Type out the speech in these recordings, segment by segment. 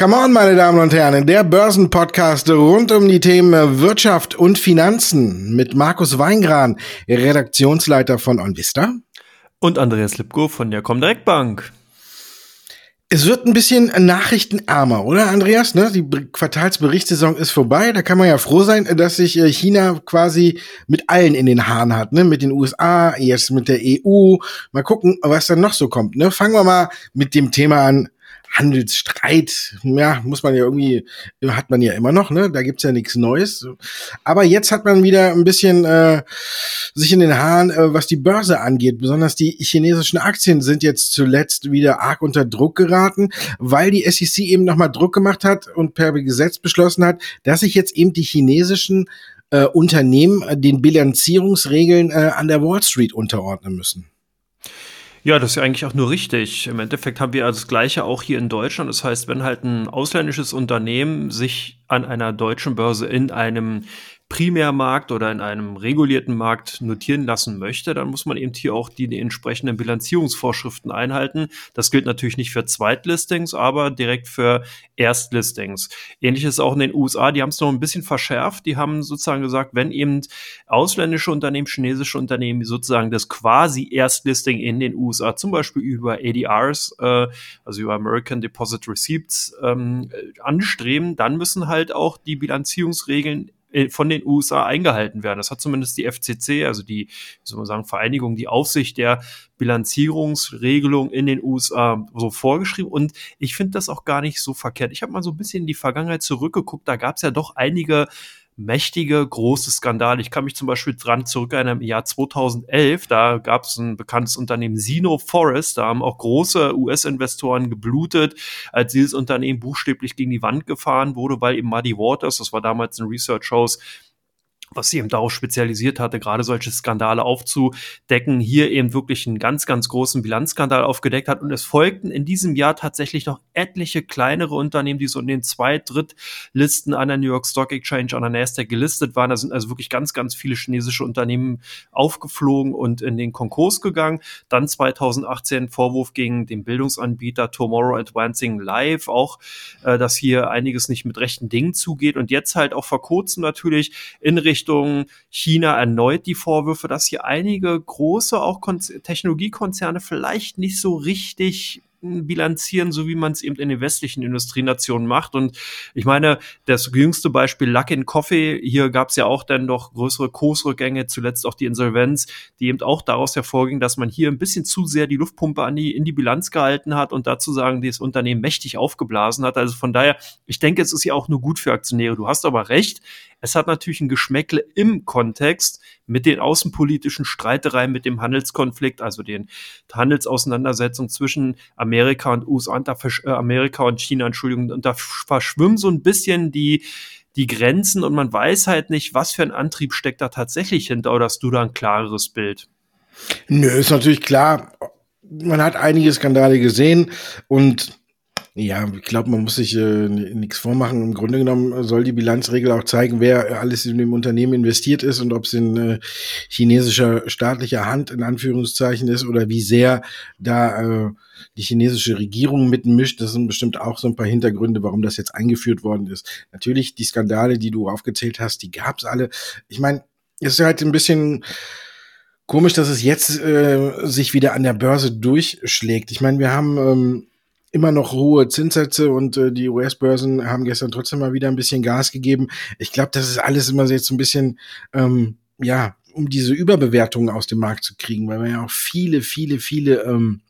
Come on, meine Damen und Herren, der Börsenpodcast rund um die Themen Wirtschaft und Finanzen mit Markus Weingran, Redaktionsleiter von OnVista. Und Andreas Lipko von der Comdirect Bank. Es wird ein bisschen nachrichtenärmer, oder Andreas? Ne? Die Quartalsberichtssaison ist vorbei. Da kann man ja froh sein, dass sich äh, China quasi mit allen in den Haaren hat. Ne? Mit den USA, jetzt mit der EU. Mal gucken, was dann noch so kommt. Ne? Fangen wir mal mit dem Thema an. Handelsstreit, ja, muss man ja irgendwie, hat man ja immer noch, ne? Da gibt's ja nichts Neues. Aber jetzt hat man wieder ein bisschen äh, sich in den Haaren, äh, was die Börse angeht. Besonders die chinesischen Aktien sind jetzt zuletzt wieder arg unter Druck geraten, weil die SEC eben nochmal Druck gemacht hat und per Gesetz beschlossen hat, dass sich jetzt eben die chinesischen äh, Unternehmen äh, den Bilanzierungsregeln äh, an der Wall Street unterordnen müssen. Ja, das ist ja eigentlich auch nur richtig. Im Endeffekt haben wir das Gleiche auch hier in Deutschland. Das heißt, wenn halt ein ausländisches Unternehmen sich an einer deutschen Börse in einem Primärmarkt oder in einem regulierten Markt notieren lassen möchte, dann muss man eben hier auch die, entsprechenden Bilanzierungsvorschriften einhalten. Das gilt natürlich nicht für Zweitlistings, aber direkt für Erstlistings. Ähnliches auch in den USA, die haben es noch ein bisschen verschärft. Die haben sozusagen gesagt, wenn eben ausländische Unternehmen, chinesische Unternehmen sozusagen das quasi Erstlisting in den USA, zum Beispiel über ADRs, äh, also über American Deposit Receipts, ähm, anstreben, dann müssen halt auch die Bilanzierungsregeln von den USA eingehalten werden. Das hat zumindest die FCC, also die, wie soll man sagen, Vereinigung, die Aufsicht der Bilanzierungsregelung in den USA so vorgeschrieben. Und ich finde das auch gar nicht so verkehrt. Ich habe mal so ein bisschen in die Vergangenheit zurückgeguckt. Da gab es ja doch einige mächtige, große Skandale. Ich kann mich zum Beispiel dran zurückerinnern, im Jahr 2011, da gab es ein bekanntes Unternehmen, Sino Forest, da haben auch große US-Investoren geblutet, als dieses Unternehmen buchstäblich gegen die Wand gefahren wurde, weil eben Muddy Waters, das war damals ein Research House, was sie eben darauf spezialisiert hatte, gerade solche Skandale aufzudecken, hier eben wirklich einen ganz, ganz großen Bilanzskandal aufgedeckt hat. Und es folgten in diesem Jahr tatsächlich noch etliche kleinere Unternehmen, die so in den zwei Drittlisten an der New York Stock Exchange, an der Nasdaq gelistet waren. Da sind also wirklich ganz, ganz viele chinesische Unternehmen aufgeflogen und in den Konkurs gegangen. Dann 2018 Vorwurf gegen den Bildungsanbieter Tomorrow Advancing Live, auch, äh, dass hier einiges nicht mit rechten Dingen zugeht. Und jetzt halt auch vor kurzem natürlich in Richtung Richtung China erneut die Vorwürfe, dass hier einige große auch Kon Technologiekonzerne vielleicht nicht so richtig bilanzieren, so wie man es eben in den westlichen Industrienationen macht. Und ich meine, das jüngste Beispiel Luckin Coffee, hier gab es ja auch dann doch größere Kursrückgänge, zuletzt auch die Insolvenz, die eben auch daraus hervorging, dass man hier ein bisschen zu sehr die Luftpumpe an die, in die Bilanz gehalten hat und dazu sagen, das Unternehmen mächtig aufgeblasen hat. Also von daher, ich denke, es ist ja auch nur gut für Aktionäre. Du hast aber recht. Es hat natürlich ein Geschmäckle im Kontext mit den außenpolitischen Streitereien, mit dem Handelskonflikt, also den Handelsauseinandersetzungen zwischen Amerika und USA, und da, äh, Amerika und China, Entschuldigung, und da verschwimmen so ein bisschen die, die Grenzen und man weiß halt nicht, was für ein Antrieb steckt da tatsächlich hinter oder hast du da ein klareres Bild? Nö, ist natürlich klar. Man hat einige Skandale gesehen und ja, ich glaube, man muss sich äh, nichts vormachen. Im Grunde genommen soll die Bilanzregel auch zeigen, wer alles in dem Unternehmen investiert ist und ob es in äh, chinesischer staatlicher Hand in Anführungszeichen ist oder wie sehr da äh, die chinesische Regierung mitmischt. Das sind bestimmt auch so ein paar Hintergründe, warum das jetzt eingeführt worden ist. Natürlich, die Skandale, die du aufgezählt hast, die gab's alle. Ich meine, es ist halt ein bisschen komisch, dass es jetzt äh, sich wieder an der Börse durchschlägt. Ich meine, wir haben ähm, immer noch hohe Zinssätze und äh, die US-Börsen haben gestern trotzdem mal wieder ein bisschen Gas gegeben. Ich glaube, das ist alles immer jetzt ein bisschen, ähm, ja, um diese Überbewertungen aus dem Markt zu kriegen, weil wir ja auch viele, viele, viele ähm,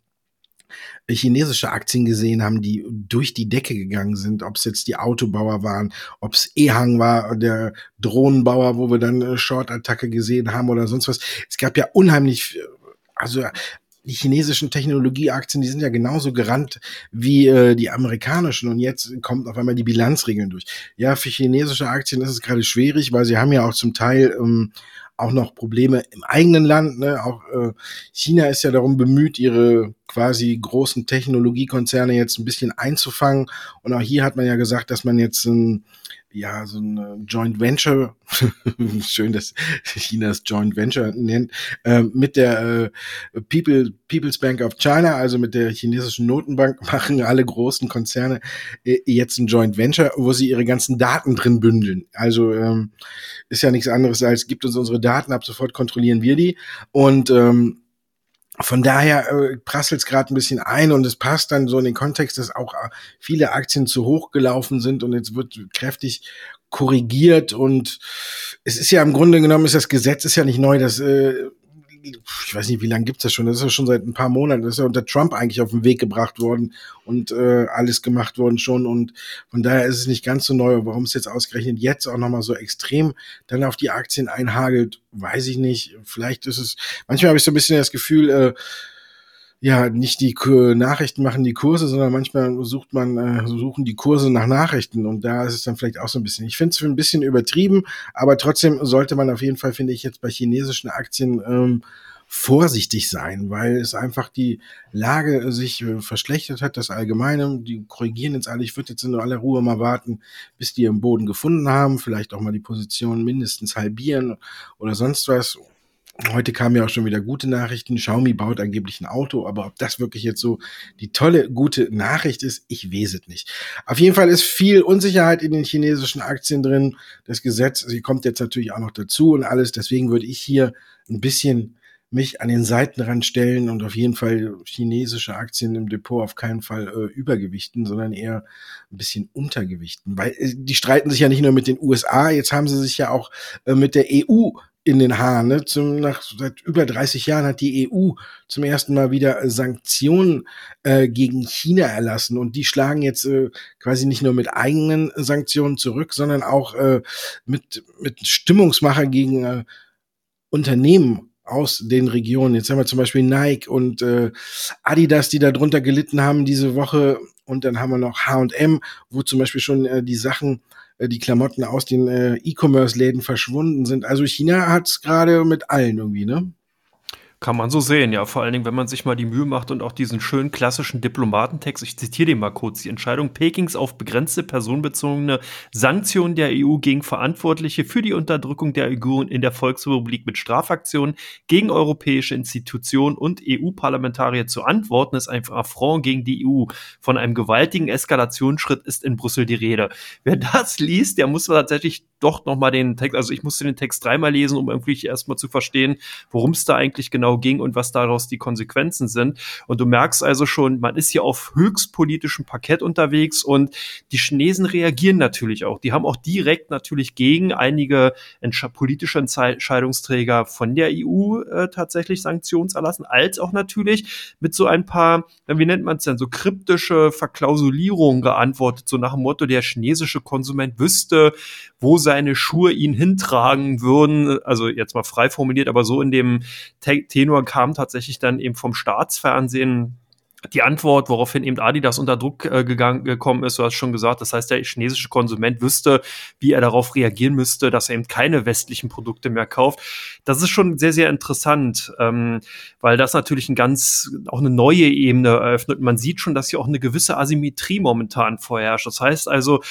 chinesische Aktien gesehen haben, die durch die Decke gegangen sind, ob es jetzt die Autobauer waren, ob es Ehang war, der Drohnenbauer, wo wir dann äh, Short-Attacke gesehen haben oder sonst was. Es gab ja unheimlich also die chinesischen Technologieaktien, die sind ja genauso gerannt wie äh, die amerikanischen und jetzt kommt auf einmal die Bilanzregeln durch. Ja, für chinesische Aktien ist es gerade schwierig, weil sie haben ja auch zum Teil ähm, auch noch Probleme im eigenen Land. Ne? Auch äh, China ist ja darum bemüht, ihre quasi großen Technologiekonzerne jetzt ein bisschen einzufangen. Und auch hier hat man ja gesagt, dass man jetzt ähm, ja, so ein Joint Venture, schön, dass China das Joint Venture nennt, äh, mit der äh, People, People's Bank of China, also mit der chinesischen Notenbank, machen alle großen Konzerne äh, jetzt ein Joint Venture, wo sie ihre ganzen Daten drin bündeln. Also ähm, ist ja nichts anderes als, gibt uns unsere Daten, ab sofort kontrollieren wir die. Und ähm, von daher äh, prasselt es gerade ein bisschen ein und es passt dann so in den Kontext, dass auch äh, viele Aktien zu hoch gelaufen sind und jetzt wird kräftig korrigiert und es ist ja im Grunde genommen ist das Gesetz ist ja nicht neu, dass äh, ich weiß nicht, wie lange gibt's das schon? Das ist ja schon seit ein paar Monaten. Das ist ja unter Trump eigentlich auf den Weg gebracht worden und äh, alles gemacht worden schon. Und von daher ist es nicht ganz so neu. Warum es jetzt ausgerechnet jetzt auch nochmal so extrem dann auf die Aktien einhagelt, weiß ich nicht. Vielleicht ist es, manchmal habe ich so ein bisschen das Gefühl, äh, ja, nicht die Nachrichten machen die Kurse, sondern manchmal sucht man, äh, suchen die Kurse nach Nachrichten und da ist es dann vielleicht auch so ein bisschen. Ich finde es ein bisschen übertrieben, aber trotzdem sollte man auf jeden Fall, finde ich, jetzt bei chinesischen Aktien ähm, vorsichtig sein, weil es einfach die Lage sich äh, verschlechtert hat, das Allgemeine. Die korrigieren jetzt alle. Ich würde jetzt in aller Ruhe mal warten, bis die im Boden gefunden haben, vielleicht auch mal die Position mindestens halbieren oder sonst was Heute kamen ja auch schon wieder gute Nachrichten. Xiaomi baut angeblich ein Auto, aber ob das wirklich jetzt so die tolle, gute Nachricht ist, ich weiß es nicht. Auf jeden Fall ist viel Unsicherheit in den chinesischen Aktien drin. Das Gesetz, sie kommt jetzt natürlich auch noch dazu und alles. Deswegen würde ich hier ein bisschen mich an den Seitenrand stellen und auf jeden Fall chinesische Aktien im Depot auf keinen Fall äh, übergewichten, sondern eher ein bisschen untergewichten. Weil äh, die streiten sich ja nicht nur mit den USA, jetzt haben sie sich ja auch äh, mit der EU in den Haaren. Ne? Zum, nach, seit über 30 Jahren hat die EU zum ersten Mal wieder Sanktionen äh, gegen China erlassen und die schlagen jetzt äh, quasi nicht nur mit eigenen Sanktionen zurück, sondern auch äh, mit, mit Stimmungsmacher gegen äh, Unternehmen aus den Regionen. Jetzt haben wir zum Beispiel Nike und äh, Adidas, die da drunter gelitten haben diese Woche. Und dann haben wir noch H&M, wo zum Beispiel schon äh, die Sachen die Klamotten aus den äh, E-Commerce-Läden verschwunden sind. Also China hat es gerade mit allen irgendwie, ne? Kann man so sehen, ja. Vor allen Dingen, wenn man sich mal die Mühe macht und auch diesen schönen klassischen Diplomatentext, ich zitiere den mal kurz, die Entscheidung Pekings auf begrenzte personenbezogene Sanktionen der EU gegen Verantwortliche für die Unterdrückung der Uiguren in der Volksrepublik mit Strafaktionen gegen europäische Institutionen und EU-Parlamentarier zu antworten, ist ein Affront gegen die EU. Von einem gewaltigen Eskalationsschritt ist in Brüssel die Rede. Wer das liest, der muss tatsächlich doch noch mal den Text, also ich musste den Text dreimal lesen, um irgendwie erstmal zu verstehen, worum es da eigentlich genau ging und was daraus die Konsequenzen sind. Und du merkst also schon, man ist hier auf höchstpolitischem Parkett unterwegs und die Chinesen reagieren natürlich auch. Die haben auch direkt natürlich gegen einige politische Entscheidungsträger von der EU äh, tatsächlich Sanktions erlassen, als auch natürlich mit so ein paar, wie nennt man es denn, so kryptische Verklausulierungen geantwortet, so nach dem Motto, der chinesische Konsument wüsste, wo seine Schuhe ihn hintragen würden. Also jetzt mal frei formuliert, aber so in dem Tenor kam tatsächlich dann eben vom Staatsfernsehen die Antwort, woraufhin eben Adidas unter Druck äh, gegangen, gekommen ist, du hast schon gesagt, das heißt, der chinesische Konsument wüsste, wie er darauf reagieren müsste, dass er eben keine westlichen Produkte mehr kauft. Das ist schon sehr, sehr interessant, ähm, weil das natürlich ein ganz, auch eine neue Ebene eröffnet. Man sieht schon, dass hier auch eine gewisse Asymmetrie momentan vorherrscht. Das heißt also,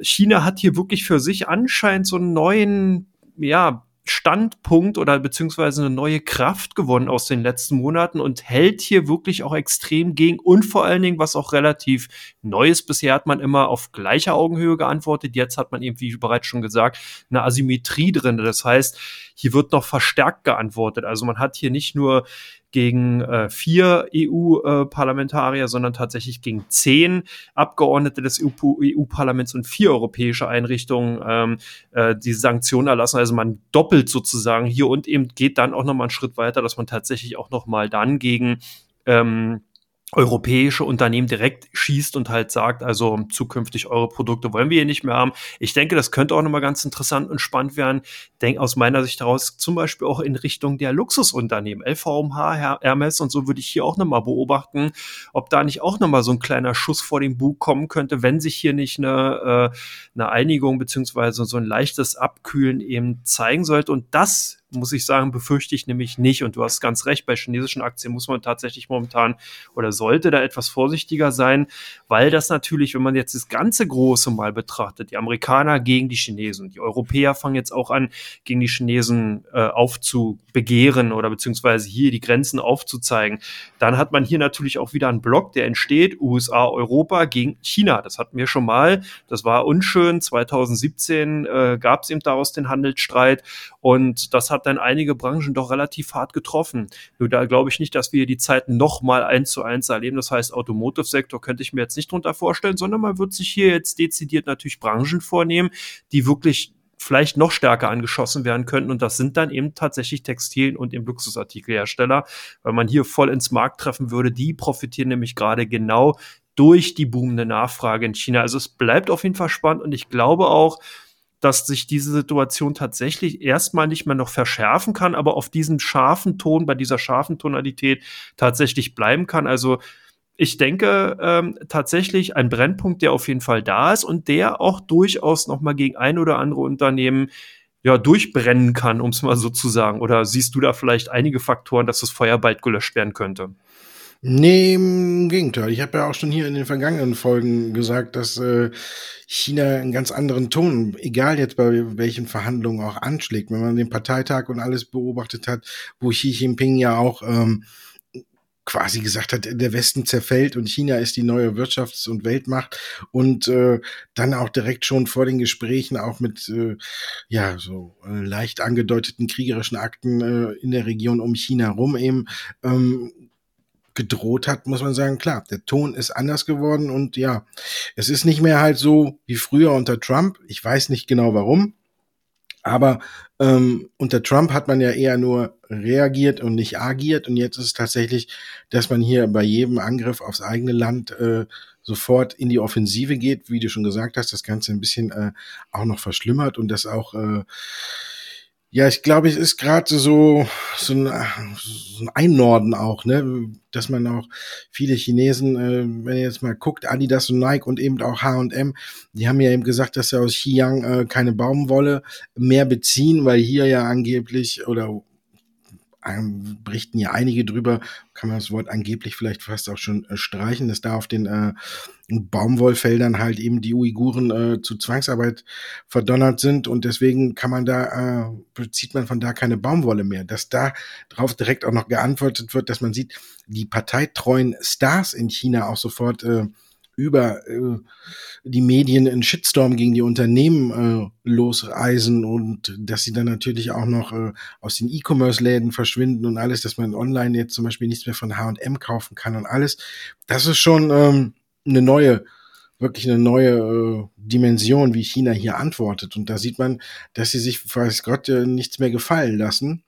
China hat hier wirklich für sich anscheinend so einen neuen, ja, Standpunkt oder beziehungsweise eine neue Kraft gewonnen aus den letzten Monaten und hält hier wirklich auch extrem gegen und vor allen Dingen, was auch relativ Neues bisher hat man immer auf gleicher Augenhöhe geantwortet. Jetzt hat man eben, wie bereits schon gesagt, eine Asymmetrie drin. Das heißt, hier wird noch verstärkt geantwortet. Also man hat hier nicht nur gegen äh, vier EU-Parlamentarier, äh, sondern tatsächlich gegen zehn Abgeordnete des EU-Parlaments und vier europäische Einrichtungen ähm, äh, diese Sanktionen erlassen. Also man doppelt sozusagen hier und eben geht dann auch noch mal einen Schritt weiter, dass man tatsächlich auch noch mal dann gegen ähm, europäische Unternehmen direkt schießt und halt sagt, also zukünftig eure Produkte wollen wir hier nicht mehr haben. Ich denke, das könnte auch nochmal ganz interessant und spannend werden. Denk aus meiner Sicht heraus zum Beispiel auch in Richtung der Luxusunternehmen, LVMH, Hermes und so würde ich hier auch nochmal beobachten, ob da nicht auch nochmal so ein kleiner Schuss vor dem Bug kommen könnte, wenn sich hier nicht eine, äh, eine Einigung beziehungsweise so ein leichtes Abkühlen eben zeigen sollte. Und das muss ich sagen, befürchte ich nämlich nicht. Und du hast ganz recht, bei chinesischen Aktien muss man tatsächlich momentan oder sollte da etwas vorsichtiger sein, weil das natürlich, wenn man jetzt das ganze Große mal betrachtet, die Amerikaner gegen die Chinesen, die Europäer fangen jetzt auch an, gegen die Chinesen äh, aufzubegehren oder beziehungsweise hier die Grenzen aufzuzeigen, dann hat man hier natürlich auch wieder einen Block, der entsteht, USA, Europa gegen China. Das hatten wir schon mal. Das war unschön. 2017 äh, gab es eben daraus den Handelsstreit und das hat dann einige Branchen doch relativ hart getroffen. Nur da glaube ich nicht, dass wir die Zeiten noch mal eins zu eins erleben. Das heißt, Automotive-Sektor könnte ich mir jetzt nicht drunter vorstellen, sondern man wird sich hier jetzt dezidiert natürlich Branchen vornehmen, die wirklich vielleicht noch stärker angeschossen werden könnten. Und das sind dann eben tatsächlich Textilien und eben Luxusartikelhersteller, weil man hier voll ins Markt treffen würde. Die profitieren nämlich gerade genau durch die boomende Nachfrage in China. Also es bleibt auf jeden Fall spannend und ich glaube auch, dass sich diese Situation tatsächlich erstmal nicht mehr noch verschärfen kann, aber auf diesem scharfen Ton, bei dieser scharfen Tonalität tatsächlich bleiben kann. Also ich denke ähm, tatsächlich ein Brennpunkt, der auf jeden Fall da ist und der auch durchaus noch mal gegen ein oder andere Unternehmen ja durchbrennen kann, um es mal so zu sagen. Oder siehst du da vielleicht einige Faktoren, dass das Feuer bald gelöscht werden könnte? Nee, im Gegenteil. Ich habe ja auch schon hier in den vergangenen Folgen gesagt, dass äh, China einen ganz anderen Ton, egal jetzt bei welchen Verhandlungen auch anschlägt, wenn man den Parteitag und alles beobachtet hat, wo Xi Jinping ja auch ähm, quasi gesagt hat, der Westen zerfällt und China ist die neue Wirtschafts- und Weltmacht und äh, dann auch direkt schon vor den Gesprächen auch mit äh, ja so äh, leicht angedeuteten kriegerischen Akten äh, in der Region um China rum eben ähm, gedroht hat, muss man sagen, klar, der Ton ist anders geworden und ja, es ist nicht mehr halt so wie früher unter Trump. Ich weiß nicht genau warum, aber ähm, unter Trump hat man ja eher nur reagiert und nicht agiert. Und jetzt ist es tatsächlich, dass man hier bei jedem Angriff aufs eigene Land äh, sofort in die Offensive geht, wie du schon gesagt hast, das Ganze ein bisschen äh, auch noch verschlimmert und das auch äh, ja, ich glaube, es ist gerade so, so, ein, so ein Einnorden auch, ne, dass man auch viele Chinesen, äh, wenn ihr jetzt mal guckt, Adidas und Nike und eben auch H&M, die haben ja eben gesagt, dass sie aus Xi'an äh, keine Baumwolle mehr beziehen, weil hier ja angeblich oder berichten ja einige drüber, kann man das Wort angeblich vielleicht fast auch schon äh, streichen, dass da auf den äh, Baumwollfeldern halt eben die Uiguren äh, zu Zwangsarbeit verdonnert sind und deswegen kann man da, äh, bezieht man von da keine Baumwolle mehr. Dass da drauf direkt auch noch geantwortet wird, dass man sieht, die parteitreuen Stars in China auch sofort äh, über äh, die Medien einen Shitstorm gegen die Unternehmen äh, losreisen und dass sie dann natürlich auch noch äh, aus den E-Commerce-Läden verschwinden und alles, dass man online jetzt zum Beispiel nichts mehr von H&M kaufen kann und alles. Das ist schon ähm, eine neue, wirklich eine neue äh, Dimension, wie China hier antwortet. Und da sieht man, dass sie sich, weiß Gott, äh, nichts mehr gefallen lassen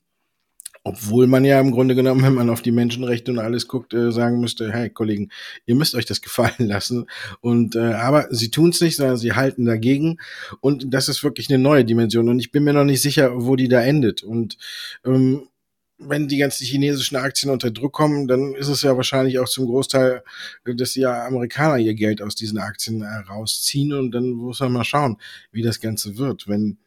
obwohl man ja im Grunde genommen, wenn man auf die Menschenrechte und alles guckt, äh, sagen müsste, hey Kollegen, ihr müsst euch das gefallen lassen. Und äh, aber sie tun es nicht, sondern sie halten dagegen. Und das ist wirklich eine neue Dimension. Und ich bin mir noch nicht sicher, wo die da endet. Und ähm, wenn die ganzen chinesischen Aktien unter Druck kommen, dann ist es ja wahrscheinlich auch zum Großteil, äh, dass die Amerikaner ihr Geld aus diesen Aktien äh, rausziehen. Und dann muss man mal schauen, wie das Ganze wird. Wenn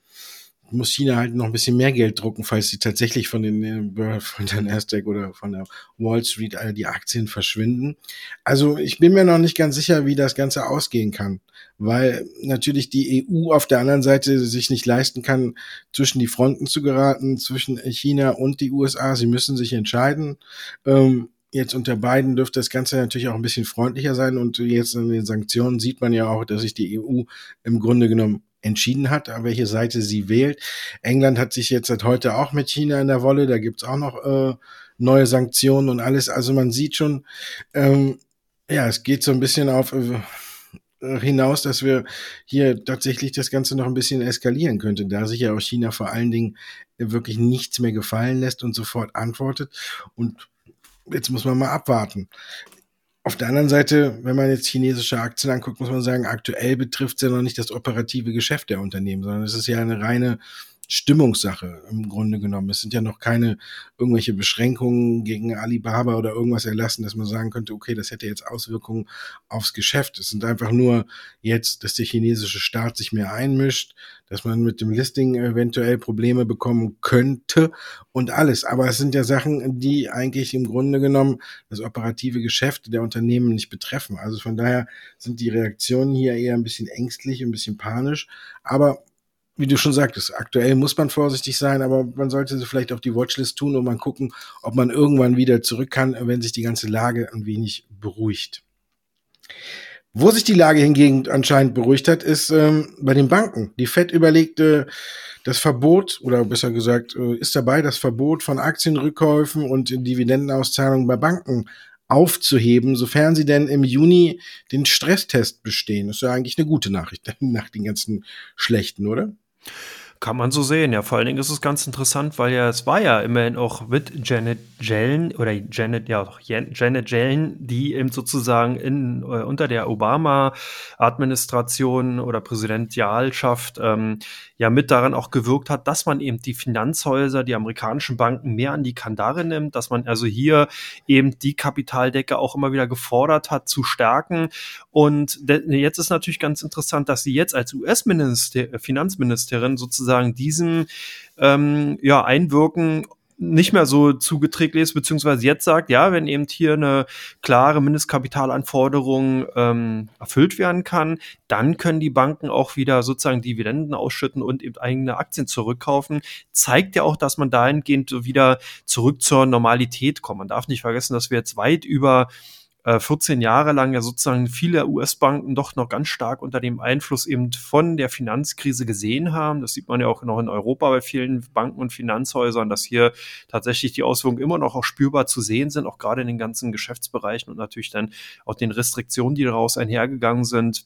muss China halt noch ein bisschen mehr Geld drucken, falls sie tatsächlich von den äh, von der Nasdaq oder von der Wall Street all die Aktien verschwinden. Also ich bin mir noch nicht ganz sicher, wie das Ganze ausgehen kann, weil natürlich die EU auf der anderen Seite sich nicht leisten kann, zwischen die Fronten zu geraten, zwischen China und die USA. Sie müssen sich entscheiden. Ähm, Jetzt unter beiden dürfte das Ganze natürlich auch ein bisschen freundlicher sein und jetzt in den Sanktionen sieht man ja auch, dass sich die EU im Grunde genommen entschieden hat, welche Seite sie wählt. England hat sich jetzt seit heute auch mit China in der Wolle, da gibt's auch noch äh, neue Sanktionen und alles. Also man sieht schon, ähm, ja, es geht so ein bisschen auf äh, hinaus, dass wir hier tatsächlich das Ganze noch ein bisschen eskalieren könnte, da sich ja auch China vor allen Dingen wirklich nichts mehr gefallen lässt und sofort antwortet. Und jetzt muss man mal abwarten. Auf der anderen Seite, wenn man jetzt chinesische Aktien anguckt, muss man sagen, aktuell betrifft es ja noch nicht das operative Geschäft der Unternehmen, sondern es ist ja eine reine Stimmungssache im Grunde genommen. Es sind ja noch keine irgendwelche Beschränkungen gegen Alibaba oder irgendwas erlassen, dass man sagen könnte, okay, das hätte jetzt Auswirkungen aufs Geschäft. Es sind einfach nur jetzt, dass der chinesische Staat sich mehr einmischt, dass man mit dem Listing eventuell Probleme bekommen könnte und alles. Aber es sind ja Sachen, die eigentlich im Grunde genommen das operative Geschäft der Unternehmen nicht betreffen. Also von daher sind die Reaktionen hier eher ein bisschen ängstlich, ein bisschen panisch. Aber wie du schon sagtest, aktuell muss man vorsichtig sein, aber man sollte sie vielleicht auf die Watchlist tun und mal gucken, ob man irgendwann wieder zurück kann, wenn sich die ganze Lage ein wenig beruhigt. Wo sich die Lage hingegen anscheinend beruhigt hat, ist ähm, bei den Banken. Die Fed überlegte das Verbot, oder besser gesagt, äh, ist dabei, das Verbot von Aktienrückkäufen und Dividendenauszahlungen bei Banken aufzuheben, sofern sie denn im Juni den Stresstest bestehen. Das ist ja eigentlich eine gute Nachricht nach den ganzen schlechten, oder? Kann man so sehen, ja. Vor allen Dingen ist es ganz interessant, weil ja, es war ja immerhin auch mit Janet Yellen oder Janet, ja, Janet Yellen, die eben sozusagen in, äh, unter der Obama-Administration oder Präsidentialschaft ähm, ja mit daran auch gewirkt hat, dass man eben die Finanzhäuser, die amerikanischen Banken mehr an die Kandare nimmt, dass man also hier eben die Kapitaldecke auch immer wieder gefordert hat zu stärken. Und jetzt ist natürlich ganz interessant, dass sie jetzt als US-Finanzministerin sozusagen diesen ähm, ja, Einwirken nicht mehr so zugeträgt ist, beziehungsweise jetzt sagt, ja, wenn eben hier eine klare Mindestkapitalanforderung ähm, erfüllt werden kann, dann können die Banken auch wieder sozusagen Dividenden ausschütten und eben eigene Aktien zurückkaufen. Zeigt ja auch, dass man dahingehend wieder zurück zur Normalität kommt. Man darf nicht vergessen, dass wir jetzt weit über 14 äh, Jahre lang ja sozusagen viele US-Banken doch noch ganz stark unter dem Einfluss eben von der Finanzkrise gesehen haben. Das sieht man ja auch noch in Europa bei vielen Banken und Finanzhäusern, dass hier tatsächlich die Auswirkungen immer noch auch spürbar zu sehen sind, auch gerade in den ganzen Geschäftsbereichen und natürlich dann auch den Restriktionen, die daraus einhergegangen sind.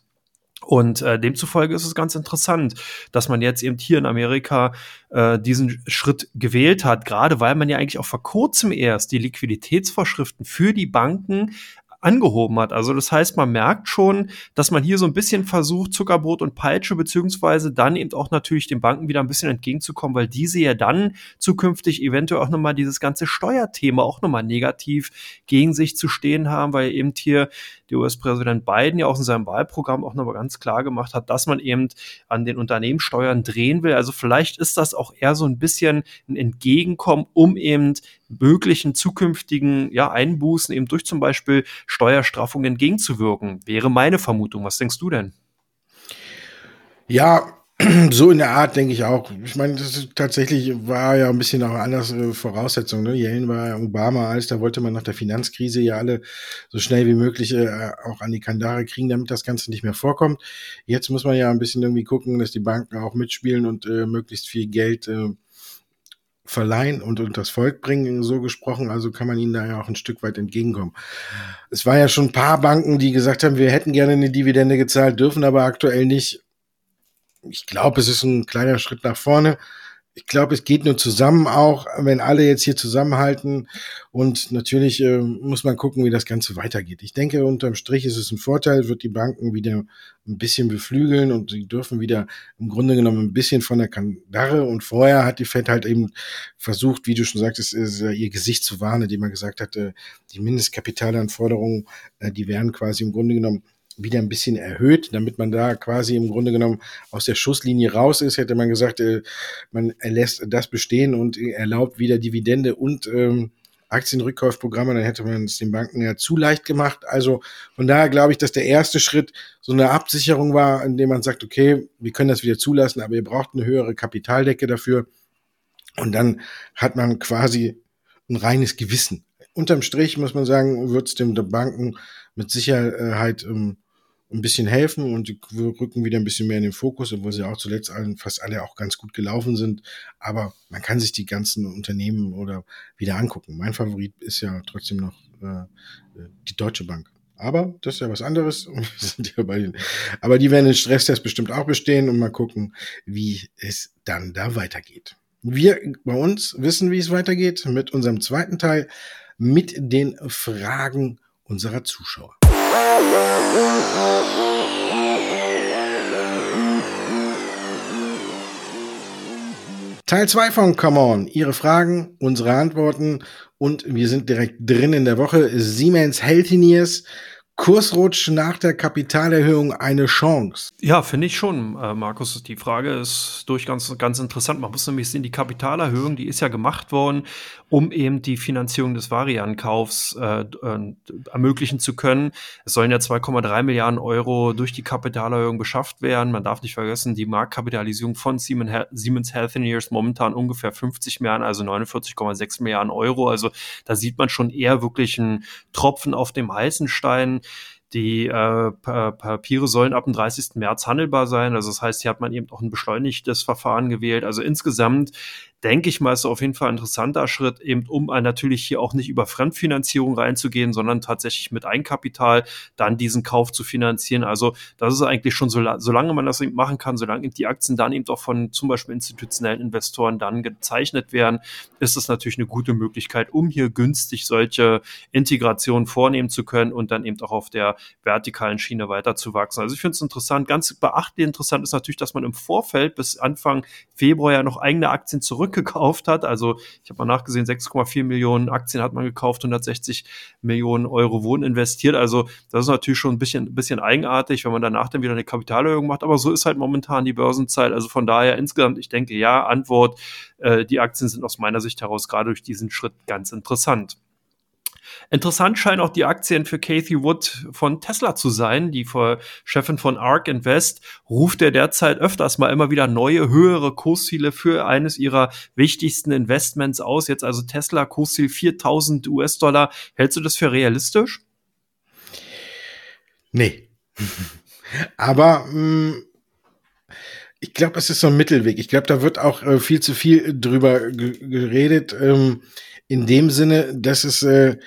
Und äh, demzufolge ist es ganz interessant, dass man jetzt eben hier in Amerika äh, diesen Schritt gewählt hat, gerade weil man ja eigentlich auch vor kurzem erst die Liquiditätsvorschriften für die Banken angehoben hat. Also das heißt, man merkt schon, dass man hier so ein bisschen versucht, Zuckerbrot und Peitsche, beziehungsweise dann eben auch natürlich den Banken wieder ein bisschen entgegenzukommen, weil diese ja dann zukünftig eventuell auch nochmal dieses ganze Steuerthema auch nochmal negativ gegen sich zu stehen haben, weil eben hier der US-Präsident Biden ja auch in seinem Wahlprogramm auch nochmal ganz klar gemacht hat, dass man eben an den Unternehmenssteuern drehen will. Also vielleicht ist das auch eher so ein bisschen ein Entgegenkommen, um eben möglichen zukünftigen ja, Einbußen eben durch zum Beispiel Steuerstraffungen entgegenzuwirken. Wäre meine Vermutung. Was denkst du denn? Ja, so in der Art denke ich auch. Ich meine, das ist, tatsächlich war ja ein bisschen auch anders äh, Voraussetzung. Ne? Yellen war ja Obama als, da wollte man nach der Finanzkrise ja alle so schnell wie möglich äh, auch an die Kandare kriegen, damit das Ganze nicht mehr vorkommt. Jetzt muss man ja ein bisschen irgendwie gucken, dass die Banken auch mitspielen und äh, möglichst viel Geld äh, verleihen und und das Volk bringen, so gesprochen. Also kann man ihnen da ja auch ein Stück weit entgegenkommen. Es war ja schon ein paar Banken, die gesagt haben, wir hätten gerne eine Dividende gezahlt, dürfen aber aktuell nicht ich glaube, es ist ein kleiner Schritt nach vorne. Ich glaube, es geht nur zusammen auch, wenn alle jetzt hier zusammenhalten. Und natürlich äh, muss man gucken, wie das Ganze weitergeht. Ich denke, unterm Strich ist es ein Vorteil, wird die Banken wieder ein bisschen beflügeln und sie dürfen wieder im Grunde genommen ein bisschen von der Kandare. Und vorher hat die Fed halt eben versucht, wie du schon sagtest, ihr Gesicht zu wahren, indem man gesagt hatte, die Mindestkapitalanforderungen, äh, die wären quasi im Grunde genommen wieder ein bisschen erhöht, damit man da quasi im Grunde genommen aus der Schusslinie raus ist, hätte man gesagt, äh, man lässt das bestehen und erlaubt wieder Dividende und ähm, Aktienrückkaufprogramme, dann hätte man es den Banken ja zu leicht gemacht. Also von daher glaube ich, dass der erste Schritt so eine Absicherung war, indem man sagt, okay, wir können das wieder zulassen, aber ihr braucht eine höhere Kapitaldecke dafür. Und dann hat man quasi ein reines Gewissen. Unterm Strich muss man sagen, wird es den Banken mit Sicherheit ähm, ein bisschen helfen und die rücken wieder ein bisschen mehr in den Fokus, obwohl sie auch zuletzt allen, fast alle auch ganz gut gelaufen sind. Aber man kann sich die ganzen Unternehmen oder wieder angucken. Mein Favorit ist ja trotzdem noch äh, die Deutsche Bank. Aber das ist ja was anderes. ja den, aber die werden den Stresstest bestimmt auch bestehen und mal gucken, wie es dann da weitergeht. Wir bei uns wissen, wie es weitergeht mit unserem zweiten Teil, mit den Fragen unserer Zuschauer. Teil 2 von Come On. Ihre Fragen, unsere Antworten und wir sind direkt drin in der Woche. Siemens Healthineers Kursrutsch nach der Kapitalerhöhung eine Chance? Ja, finde ich schon, äh, Markus. Die Frage ist durch ganz, ganz interessant. Man muss nämlich sehen, die Kapitalerhöhung, die ist ja gemacht worden, um eben die Finanzierung des Variankaufs äh, äh, ermöglichen zu können. Es sollen ja 2,3 Milliarden Euro durch die Kapitalerhöhung beschafft werden. Man darf nicht vergessen, die Marktkapitalisierung von Siemens Healthineers momentan ungefähr 50 Milliarden, also 49,6 Milliarden Euro. Also da sieht man schon eher wirklich einen Tropfen auf dem heißen Stein. Die äh, Papiere sollen ab dem 30. März handelbar sein. Also das heißt, hier hat man eben auch ein beschleunigtes Verfahren gewählt. Also insgesamt denke ich mal, ist auf jeden Fall ein interessanter Schritt, eben um natürlich hier auch nicht über Fremdfinanzierung reinzugehen, sondern tatsächlich mit Eigenkapital dann diesen Kauf zu finanzieren. Also das ist eigentlich schon so, solange man das eben machen kann, solange die Aktien dann eben auch von zum Beispiel institutionellen Investoren dann gezeichnet werden, ist es natürlich eine gute Möglichkeit, um hier günstig solche Integrationen vornehmen zu können und dann eben auch auf der vertikalen Schiene weiter zu wachsen. Also ich finde es interessant. Ganz beachtlich interessant ist natürlich, dass man im Vorfeld bis Anfang Februar ja noch eigene Aktien zurück zurückgekauft hat. Also ich habe mal nachgesehen, 6,4 Millionen Aktien hat man gekauft, 160 Millionen Euro wurden investiert. Also das ist natürlich schon ein bisschen, ein bisschen eigenartig, wenn man danach dann wieder eine Kapitalerhöhung macht. Aber so ist halt momentan die Börsenzeit. Also von daher insgesamt, ich denke, ja, Antwort, äh, die Aktien sind aus meiner Sicht heraus gerade durch diesen Schritt ganz interessant. Interessant scheinen auch die Aktien für Kathy Wood von Tesla zu sein. Die Chefin von ARK Invest ruft ja derzeit öfters mal immer wieder neue, höhere Kursziele für eines ihrer wichtigsten Investments aus. Jetzt also Tesla Kursziel 4000 US-Dollar. Hältst du das für realistisch? Nee. Aber mh, mm, ich glaube, es ist so ein Mittelweg. Ich glaube, da wird auch äh, viel zu viel drüber geredet. Ähm, in dem Sinne, dass es äh,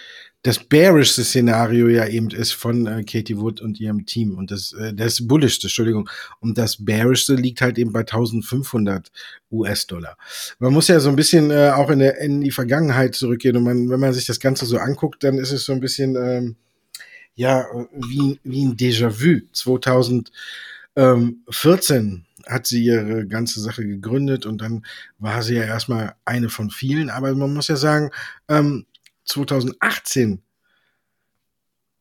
das bearischste Szenario ja eben ist von äh, Katie Wood und ihrem Team. Und das äh, das bullischste, Entschuldigung, und das bearischste liegt halt eben bei 1500 US-Dollar. Man muss ja so ein bisschen äh, auch in der in die Vergangenheit zurückgehen. Und man, wenn man sich das Ganze so anguckt, dann ist es so ein bisschen ähm, ja wie wie ein Déjà-vu. 2014 hat sie ihre ganze Sache gegründet und dann war sie ja erstmal eine von vielen. Aber man muss ja sagen, ähm, 2018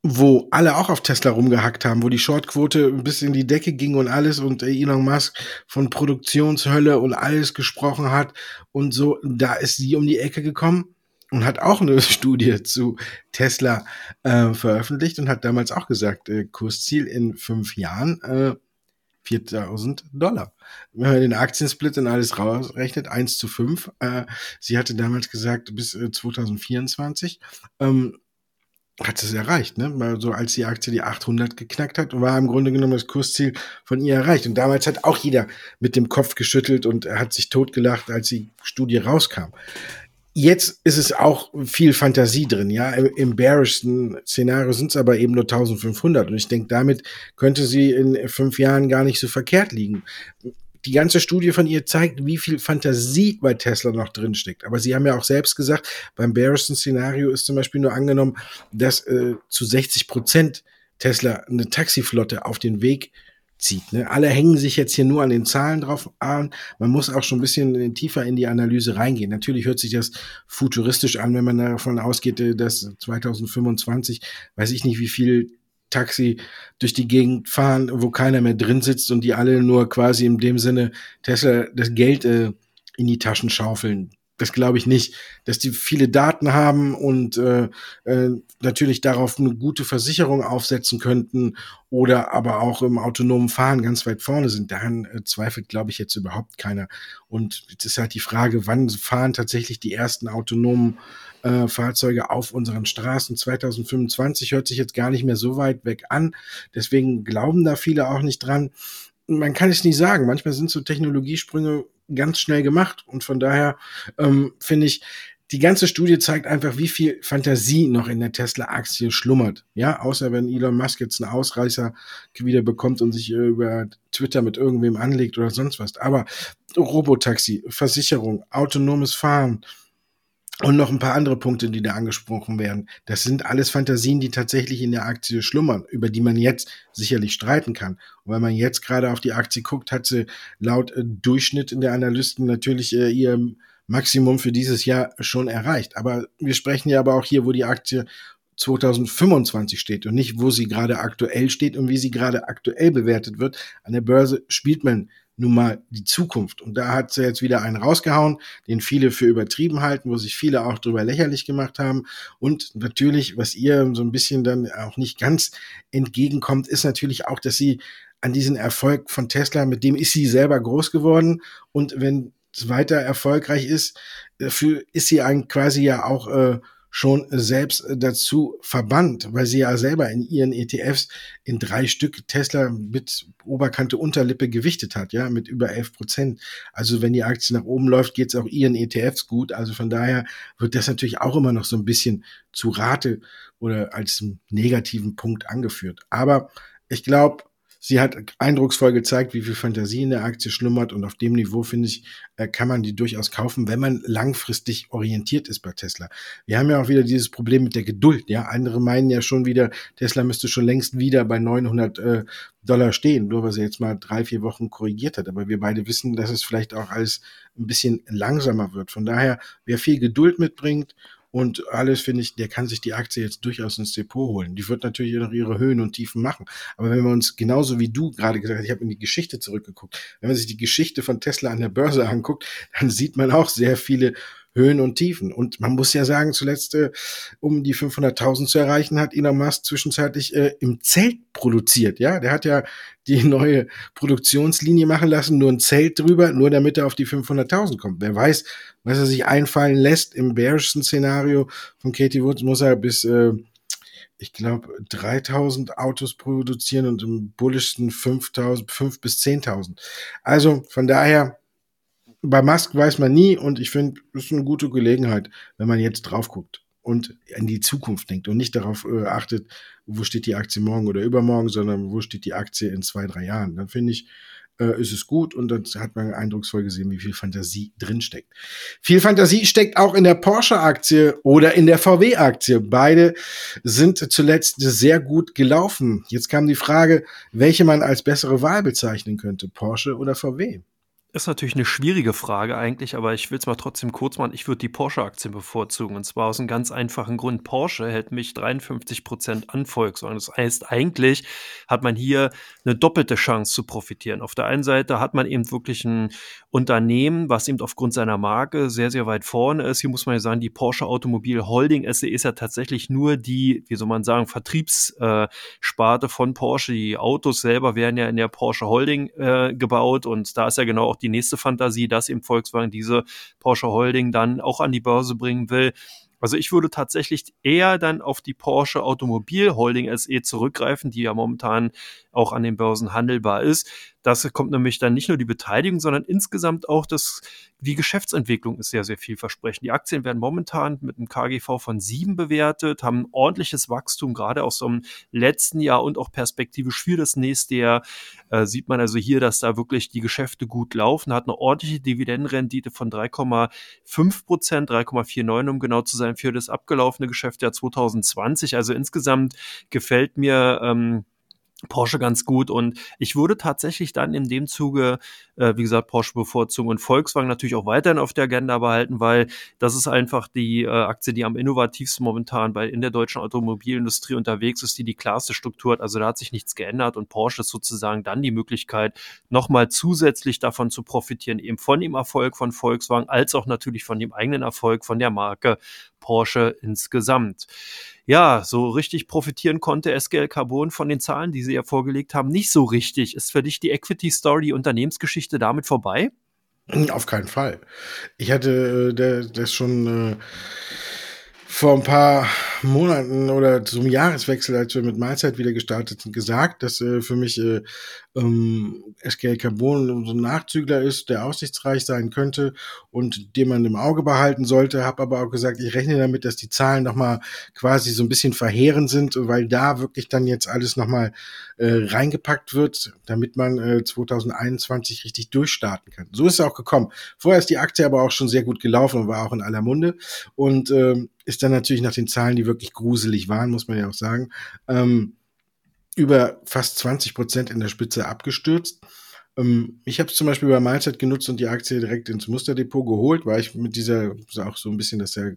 wo alle auch auf Tesla rumgehackt haben, wo die Shortquote bis in die Decke ging und alles und Elon Musk von Produktionshölle und alles gesprochen hat und so, da ist sie um die Ecke gekommen und hat auch eine Studie zu Tesla äh, veröffentlicht und hat damals auch gesagt, äh, Kursziel in fünf Jahren äh, 4000 Dollar. Wenn man den Aktiensplit und alles rausrechnet, 1 zu 5. Äh, sie hatte damals gesagt, bis äh, 2024 ähm, hat es erreicht, ne? Weil so als die Aktie die 800 geknackt hat, war im Grunde genommen das Kursziel von ihr erreicht. Und damals hat auch jeder mit dem Kopf geschüttelt und hat sich totgelacht, als die Studie rauskam. Jetzt ist es auch viel Fantasie drin, ja. Im, im bearischen Szenario sind es aber eben nur 1500 und ich denke, damit könnte sie in fünf Jahren gar nicht so verkehrt liegen. Die ganze Studie von ihr zeigt, wie viel Fantasie bei Tesla noch drin steckt. Aber sie haben ja auch selbst gesagt, beim bearischen Szenario ist zum Beispiel nur angenommen, dass äh, zu 60 Prozent Tesla eine Taxiflotte auf den Weg zieht. Ne? Alle hängen sich jetzt hier nur an den Zahlen drauf an. Man muss auch schon ein bisschen tiefer in die Analyse reingehen. Natürlich hört sich das futuristisch an, wenn man davon ausgeht, äh, dass 2025, weiß ich nicht, wie viel Taxi durch die Gegend fahren, wo keiner mehr drin sitzt und die alle nur quasi in dem Sinne Tesla das Geld äh, in die Taschen schaufeln das glaube ich nicht, dass die viele Daten haben und äh, äh, natürlich darauf eine gute Versicherung aufsetzen könnten oder aber auch im autonomen Fahren ganz weit vorne sind. Daran äh, zweifelt, glaube ich, jetzt überhaupt keiner. Und es ist halt die Frage, wann fahren tatsächlich die ersten autonomen äh, Fahrzeuge auf unseren Straßen. 2025 hört sich jetzt gar nicht mehr so weit weg an. Deswegen glauben da viele auch nicht dran. Man kann es nicht sagen. Manchmal sind so Technologiesprünge ganz schnell gemacht. Und von daher ähm, finde ich, die ganze Studie zeigt einfach, wie viel Fantasie noch in der Tesla-Aktie schlummert. Ja, außer wenn Elon Musk jetzt einen Ausreißer wieder bekommt und sich über Twitter mit irgendwem anlegt oder sonst was. Aber Robotaxi, Versicherung, autonomes Fahren, Und noch ein paar andere Punkte, die da angesprochen werden. Das sind alles Fantasien, die tatsächlich in der Aktie schlummern, über die man jetzt sicherlich streiten kann. Und wenn man jetzt gerade auf die Aktie guckt, hat sie laut äh, Durchschnitt in der Analysten natürlich äh, ihr Maximum für dieses Jahr schon erreicht. Aber wir sprechen ja aber auch hier, wo die Aktie 2025 steht und nicht, wo sie gerade aktuell steht und wie sie gerade aktuell bewertet wird. An der Börse spielt man nun mal die Zukunft. Und da hat sie jetzt wieder einen rausgehauen, den viele für übertrieben halten, wo sich viele auch drüber lächerlich gemacht haben. Und natürlich, was ihr so ein bisschen dann auch nicht ganz entgegenkommt, ist natürlich auch, dass sie an diesen Erfolg von Tesla, mit dem ist sie selber groß geworden. Und wenn es weiter erfolgreich ist, dafür ist sie eigentlich quasi ja auch äh, schon selbst dazu verbannt, weil sie ja selber in ihren ETFs in drei Stück Tesla mit Oberkante Unterlippe gewichtet hat, ja, mit über 11 Prozent. Also wenn die Aktie nach oben läuft, geht es auch ihren ETFs gut. Also von daher wird das natürlich auch immer noch so ein bisschen zu Rate oder als negativen Punkt angeführt. Aber ich glaube, Sie hat eindrucksvoll gezeigt, wie viel Fantasie in der Aktie schlummert und auf dem Niveau, finde ich, äh, kann man die durchaus kaufen, wenn man langfristig orientiert ist bei Tesla. Wir haben ja auch wieder dieses Problem mit der Geduld. Ja, andere meinen ja schon wieder, Tesla müsste schon längst wieder bei 900 äh, Dollar stehen, nur weil sie jetzt mal drei, vier Wochen korrigiert hat. Aber wir beide wissen, dass es vielleicht auch alles ein bisschen langsamer wird. Von daher, wer viel Geduld mitbringt und alles finde ich, der kann sich die Aktie jetzt durchaus ins Depot holen. Die wird natürlich noch ihre Höhen und Tiefen machen. Aber wenn wir uns genauso wie du gerade gesagt hast, ich habe in die Geschichte zurückgeguckt, wenn man sich die Geschichte von Tesla an der Börse anguckt, dann sieht man auch sehr viele Höhen und Tiefen. Und man muss ja sagen, zuletzt, äh, um die 500.000 zu erreichen, hat Elon Musk zwischenzeitlich äh, im Zelt produziert. Ja, der hat ja die neue Produktionslinie machen lassen, nur ein Zelt drüber, nur damit er auf die 500.000 kommt. Wer weiß, was er sich einfallen lässt im bearischen Szenario von Katie Woods, muss er bis äh, ich glaube, 3000 Autos produzieren und im bullischsten 5000, 5 bis 10.000. Also von daher, bei Musk weiß man nie und ich finde, das ist eine gute Gelegenheit, wenn man jetzt drauf guckt und in die Zukunft denkt und nicht darauf äh, achtet, wo steht die Aktie morgen oder übermorgen, sondern wo steht die Aktie in zwei, drei Jahren. Dann finde ich, äh, ist es gut und dann hat man eindrucksvoll gesehen, wie viel Fantasie drinsteckt. Viel Fantasie steckt auch in der Porsche-Aktie oder in der VW-Aktie. Beide sind zuletzt sehr gut gelaufen. Jetzt kam die Frage, welche man als bessere Wahl bezeichnen könnte, Porsche oder VW. Ist natürlich eine schwierige Frage eigentlich, aber ich will es mal trotzdem kurz machen. Ich würde die Porsche-Aktien bevorzugen. Und zwar aus einem ganz einfachen Grund. Porsche hält mich 53 Prozent an Volkswagen. Das heißt, eigentlich hat man hier eine doppelte Chance zu profitieren. Auf der einen Seite hat man eben wirklich ein Unternehmen, was eben aufgrund seiner Marke sehr, sehr weit vorne ist. Hier muss man ja sagen, die Porsche Automobil Holding SE ist ja tatsächlich nur die, wie soll man sagen, Vertriebssparte von Porsche. Die Autos selber werden ja in der Porsche Holding äh, gebaut und da ist ja genau auch die nächste Fantasie, dass eben Volkswagen diese Porsche Holding dann auch an die Börse bringen will. Also ich würde tatsächlich eher dann auf die Porsche Automobil Holding SE zurückgreifen, die ja momentan auch an den Börsen handelbar ist. Das kommt nämlich dann nicht nur die Beteiligung, sondern insgesamt auch das, die Geschäftsentwicklung ist sehr, sehr vielversprechend. Die Aktien werden momentan mit einem KGV von sieben bewertet, haben ordentliches Wachstum, gerade aus so einem letzten Jahr und auch perspektivisch für das nächste Jahr äh, sieht man also hier, dass da wirklich die Geschäfte gut laufen, hat eine ordentliche Dividendenrendite von 3,5 Prozent, 3,49 um genau zu sein, für das abgelaufene Geschäftsjahr 2020. Also insgesamt gefällt mir ähm, Porsche ganz gut und ich würde tatsächlich dann in dem Zuge, äh, wie gesagt, Porsche bevorzugen und Volkswagen natürlich auch weiterhin auf der Agenda behalten, weil das ist einfach die äh, Aktie, die am innovativsten momentan bei in der deutschen Automobilindustrie unterwegs ist, die die klarste Struktur hat. Also da hat sich nichts geändert und Porsche ist sozusagen dann die Möglichkeit, nochmal zusätzlich davon zu profitieren, eben von dem Erfolg von Volkswagen, als auch natürlich von dem eigenen Erfolg von der Marke Porsche insgesamt. Ja, so richtig profitieren konnte SGL Carbon von den Zahlen, die sie ja vorgelegt haben, nicht so richtig. Ist für dich die Equity Story, die Unternehmensgeschichte damit vorbei? Auf keinen Fall. Ich hatte äh, das schon äh, vor ein paar Monaten oder zum Jahreswechsel, als wir mit Mahlzeit wieder gestartet sind, gesagt, dass äh, für mich äh, ähm, SGL Carbon so ein Nachzügler ist, der aussichtsreich sein könnte und den man im Auge behalten sollte. Habe aber auch gesagt, ich rechne damit, dass die Zahlen nochmal quasi so ein bisschen verheerend sind, weil da wirklich dann jetzt alles nochmal äh, reingepackt wird, damit man äh, 2021 richtig durchstarten kann. So ist es auch gekommen. Vorher ist die Aktie aber auch schon sehr gut gelaufen und war auch in aller Munde und ähm, ist dann natürlich nach den Zahlen, die wirklich gruselig waren, muss man ja auch sagen, ähm, über fast 20 Prozent in der Spitze abgestürzt. Ähm, ich habe es zum Beispiel bei Mahlzeit genutzt und die Aktie direkt ins Musterdepot geholt, weil ich mit dieser auch so ein bisschen das ja,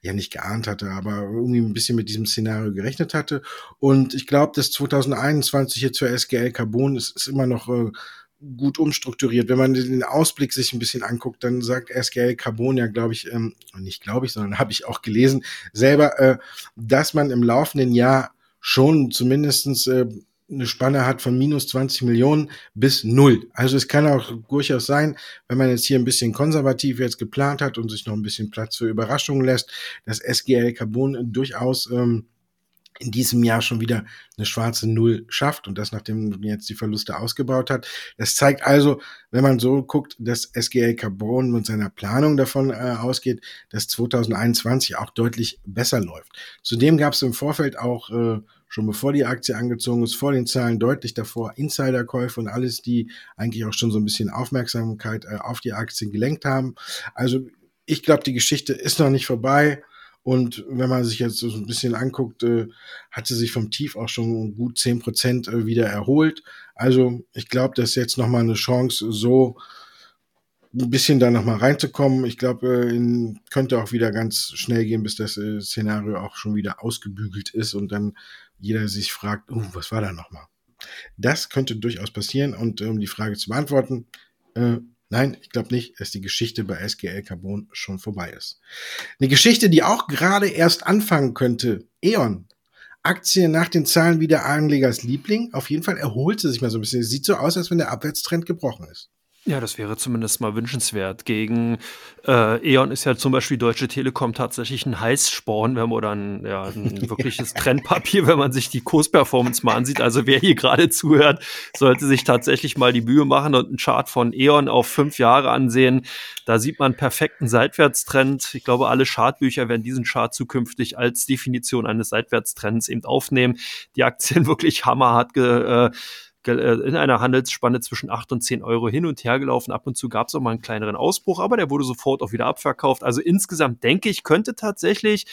ja nicht geahnt hatte, aber irgendwie ein bisschen mit diesem Szenario gerechnet hatte. Und ich glaube, dass 2021 jetzt für SGL Carbon ist, ist immer noch äh, gut umstrukturiert. Wenn man den Ausblick sich ein bisschen anguckt, dann sagt SGL Carbon ja, glaube ich, ähm, nicht glaube ich, sondern habe ich auch gelesen, selber, äh, dass man im laufenden Jahr schon zumindestens äh, eine Spanne hat von minus 20 Millionen bis null. Also es kann auch durchaus sein, wenn man jetzt hier ein bisschen konservativ jetzt geplant hat und sich noch ein bisschen Platz für Überraschungen lässt, dass SGL Carbon durchaus ähm, in diesem Jahr schon wieder eine schwarze Null schafft und das nachdem man jetzt die Verluste ausgebaut hat. Das zeigt also, wenn man so guckt, dass SGL Carbon mit seiner Planung davon äh, ausgeht, dass 2021 auch deutlich besser läuft. Zudem gab es im Vorfeld auch äh, schon bevor die Aktie angezogen ist, vor den Zahlen deutlich davor Insiderkäufe und alles, die eigentlich auch schon so ein bisschen Aufmerksamkeit äh, auf die Aktie gelenkt haben. Also ich glaube, die Geschichte ist noch nicht vorbei. Und wenn man sich jetzt so ein bisschen anguckt, äh, hat sie sich vom Tief auch schon gut zehn Prozent äh, wieder erholt. Also ich glaube, das ist jetzt nochmal eine Chance, so ein bisschen da nochmal reinzukommen. Ich glaube, äh, könnte auch wieder ganz schnell gehen, bis das äh, Szenario auch schon wieder ausgebügelt ist und dann jeder sich fragt, uh, was war da nochmal? Das könnte durchaus passieren und um die Frage zu beantworten, äh, Nein, ich glaube nicht, dass die Geschichte bei SGL Carbon schon vorbei ist. Eine Geschichte, die auch gerade erst anfangen könnte. E.ON. Aktie nach den Zahlen wieder Anlegers Liebling. Auf jeden Fall erholt sie sich mal so ein bisschen. Sieht so aus, als wenn der Abwärtstrend gebrochen ist. Ja, das wäre zumindest mal wünschenswert. Gegen äh, E.ON ist ja zum Beispiel Deutsche Telekom tatsächlich ein Heißsporn, wenn man oder ein, ja, ein wirkliches Trendpapier, wenn man sich die Kursperformance mal ansieht. Also wer hier gerade zuhört, sollte sich tatsächlich mal die Mühe machen und einen Chart von E.ON auf fünf Jahre ansehen. Da sieht man einen perfekten Seitwärtstrend. Ich glaube, alle Chartbücher werden diesen Chart zukünftig als Definition eines Seitwärtstrends eben aufnehmen. Die Aktien wirklich hammerhart ge, äh, in einer Handelsspanne zwischen 8 und 10 Euro hin und her gelaufen. Ab und zu gab es auch mal einen kleineren Ausbruch, aber der wurde sofort auch wieder abverkauft. Also insgesamt denke ich, könnte tatsächlich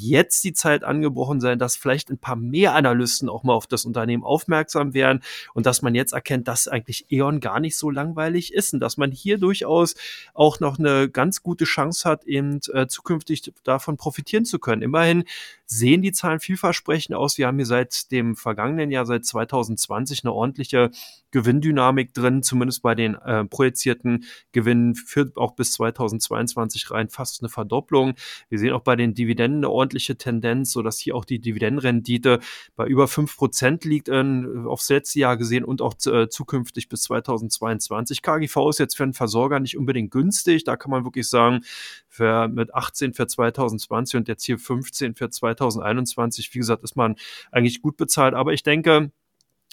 jetzt die Zeit angebrochen sein, dass vielleicht ein paar mehr Analysten auch mal auf das Unternehmen aufmerksam werden und dass man jetzt erkennt, dass eigentlich E.ON gar nicht so langweilig ist und dass man hier durchaus auch noch eine ganz gute Chance hat, eben äh, zukünftig davon profitieren zu können. Immerhin sehen die Zahlen vielversprechend aus. Wir haben hier seit dem vergangenen Jahr, seit 2020, eine ordentliche Gewinndynamik drin, zumindest bei den äh, projizierten Gewinnen für auch bis 2022 rein fast eine Verdopplung. Wir sehen auch bei den Dividenden eine ordentliche Tendenz, so dass hier auch die Dividendenrendite bei über fünf Prozent liegt äh, aufs letzte Jahr gesehen und auch äh, zukünftig bis 2022. KGV ist jetzt für einen Versorger nicht unbedingt günstig. Da kann man wirklich sagen, für, mit 18 für 2020 und jetzt hier 15 für 2021, wie gesagt, ist man eigentlich gut bezahlt. Aber ich denke,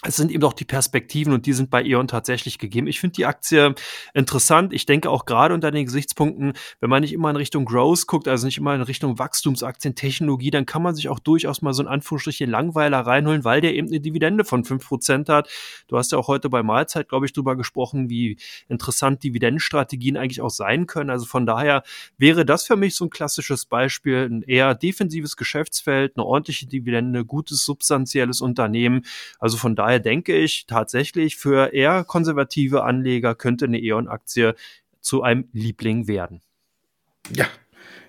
es sind eben auch die Perspektiven und die sind bei E.ON tatsächlich gegeben. Ich finde die Aktie interessant. Ich denke auch gerade unter den Gesichtspunkten, wenn man nicht immer in Richtung Growth guckt, also nicht immer in Richtung Wachstumsaktien, Technologie, dann kann man sich auch durchaus mal so ein Anführungsstrichen Langweiler reinholen, weil der eben eine Dividende von fünf Prozent hat. Du hast ja auch heute bei Mahlzeit, glaube ich, drüber gesprochen, wie interessant Dividendenstrategien eigentlich auch sein können. Also von daher wäre das für mich so ein klassisches Beispiel, ein eher defensives Geschäftsfeld, eine ordentliche Dividende, gutes substanzielles Unternehmen. Also von daher daher denke ich tatsächlich, für eher konservative Anleger könnte eine E.ON-Aktie zu einem Liebling werden. Ja,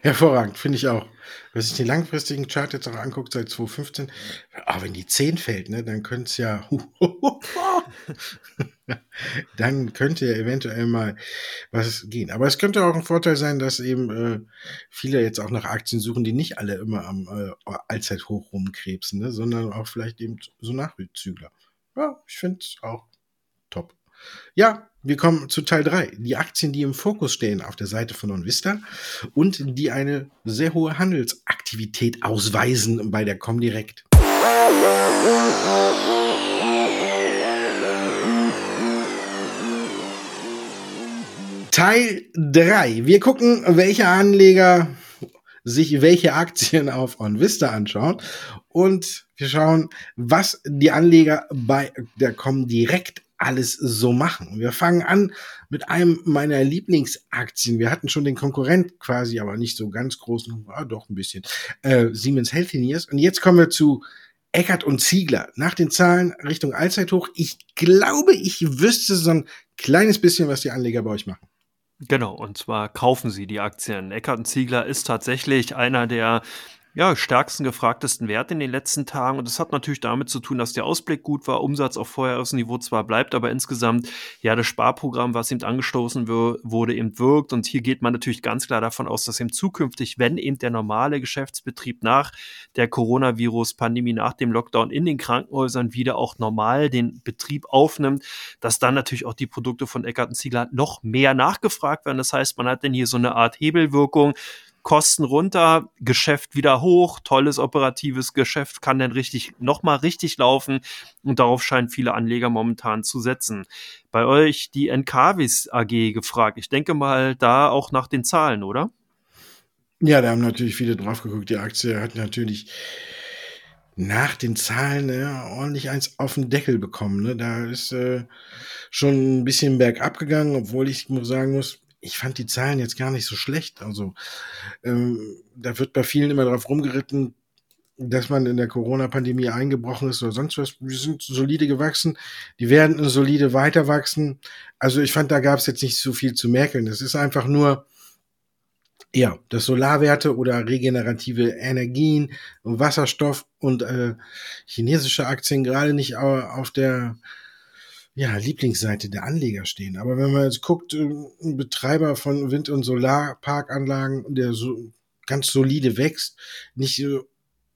hervorragend, finde ich auch. Wenn sich den langfristigen Chart jetzt auch anguckt, seit 2015, aber wenn die 10 fällt, ne, dann könnte es ja, dann könnte ja eventuell mal was gehen. Aber es könnte auch ein Vorteil sein, dass eben äh, viele jetzt auch nach Aktien suchen, die nicht alle immer am äh, Allzeithoch rumkrebsen, ne, sondern auch vielleicht eben so Nachzügler ja, ich finde es auch top. ja, wir kommen zu Teil 3. Die Aktien, die im Fokus stehen auf der Seite von OnVista und die eine sehr hohe Handelsaktivität ausweisen bei der Comdirect. Teil 3. Wir gucken, welche Anleger sich welche Aktien auf OnVista anschauen und wir schauen, was die Anleger bei der Comdirect alles so machen. Wir fangen an mit einem meiner Lieblingsaktien. Wir hatten schon den Konkurrent quasi, aber nicht so ganz großen, ah, doch ein bisschen, äh, Siemens Healthineers. Und jetzt kommen wir zu Eckert und Ziegler. Nach den Zahlen Richtung Allzeithoch. Ich glaube, ich wüsste so ein kleines bisschen, was die Anleger bei euch machen. Genau, und zwar kaufen sie die Aktien. Eckert Ziegler ist tatsächlich einer der ja, stärksten gefragtesten Wert in den letzten Tagen. Und das hat natürlich damit zu tun, dass der Ausblick gut war, Umsatz auf Vorjahresniveau zwar bleibt, aber insgesamt ja das Sparprogramm, was eben angestoßen wurde, eben wirkt. Und hier geht man natürlich ganz klar davon aus, dass eben zukünftig, wenn eben der normale Geschäftsbetrieb nach der Coronavirus-Pandemie, nach dem Lockdown in den Krankenhäusern wieder auch normal den Betrieb aufnimmt, dass dann natürlich auch die Produkte von Eckert Ziegler noch mehr nachgefragt werden. Das heißt, man hat denn hier so eine Art Hebelwirkung Kosten runter, Geschäft wieder hoch, tolles operatives Geschäft kann dann richtig, nochmal richtig laufen und darauf scheinen viele Anleger momentan zu setzen. Bei euch die NKWs AG gefragt. Ich denke mal da auch nach den Zahlen, oder? Ja, da haben natürlich viele drauf geguckt. Die Aktie hat natürlich nach den Zahlen ja, ordentlich eins auf den Deckel bekommen. Ne? Da ist äh, schon ein bisschen bergab gegangen, obwohl ich sagen muss, ich fand die Zahlen jetzt gar nicht so schlecht. Also ähm, da wird bei vielen immer drauf rumgeritten, dass man in der Corona-Pandemie eingebrochen ist oder sonst was. Wir sind solide gewachsen, die werden solide weiter wachsen. Also ich fand, da gab es jetzt nicht so viel zu merken. Es ist einfach nur, ja, dass Solarwerte oder regenerative Energien, Wasserstoff und äh, chinesische Aktien gerade nicht auf der ja, Lieblingsseite der Anleger stehen. Aber wenn man jetzt guckt, äh, ein Betreiber von Wind- und Solarparkanlagen, der so ganz solide wächst, nicht so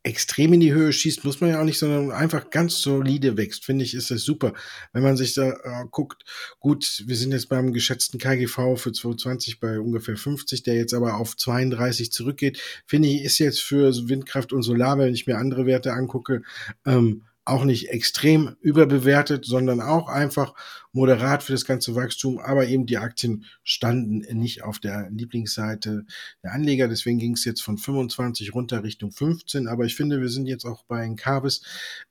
extrem in die Höhe schießt, muss man ja auch nicht, sondern einfach ganz solide wächst, finde ich, ist das super. Wenn man sich da äh, guckt, gut, wir sind jetzt beim geschätzten KGV für 2020 bei ungefähr 50, der jetzt aber auf 32 zurückgeht, finde ich, ist jetzt für Windkraft und Solar, wenn ich mir andere Werte angucke, ähm, auch nicht extrem überbewertet, sondern auch einfach moderat für das ganze Wachstum. Aber eben die Aktien standen nicht auf der Lieblingsseite der Anleger. Deswegen ging es jetzt von 25 runter Richtung 15. Aber ich finde, wir sind jetzt auch bei Encarvis.